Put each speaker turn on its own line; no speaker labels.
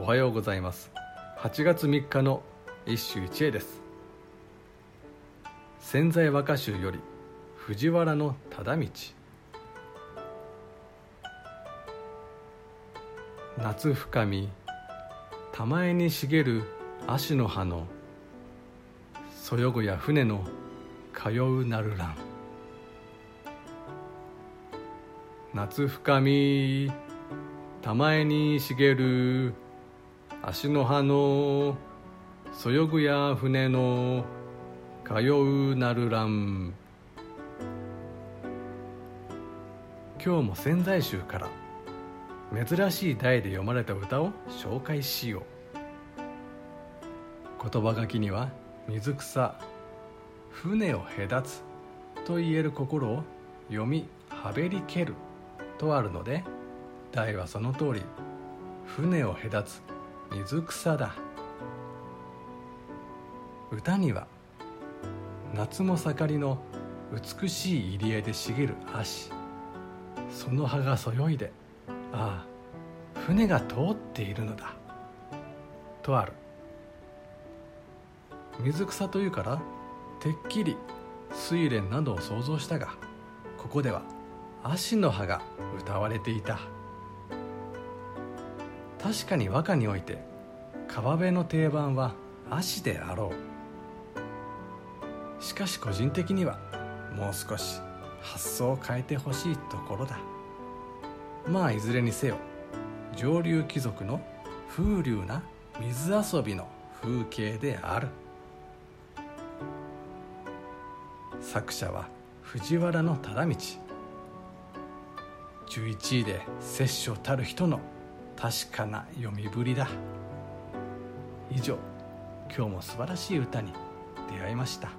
おはようございます。8月3日の一首一会です。潜在和歌集より藤原の忠道。夏深み玉江に茂る芦の葉のそよぐや船の通うなるらん夏深み玉江に茂る足の葉のそよぐや船の通うなるらん今日も潜在集から珍しい題で読まれた歌を紹介しよう。言葉書きには水草船を隔つと言える心を読みはべりけるとあるので題はその通り。船を隔つ水草だ。歌には夏も盛りの美しい入り江で茂る足その葉がそよいでああ船が通っているのだ。とある。水草というからてっきり睡蓮などを想像したがここでは足の葉が歌われていた。確かに和歌において川辺の定番は足であろう。しかし個人的にはもう少し発想を変えてほしいところだ。まあいずれにせよ上流貴族の風流な水遊びの風景である。作者は藤原忠道11位で摂生たる人の確かな読みぶりだ。以上今日も素晴らしい歌に出会いました。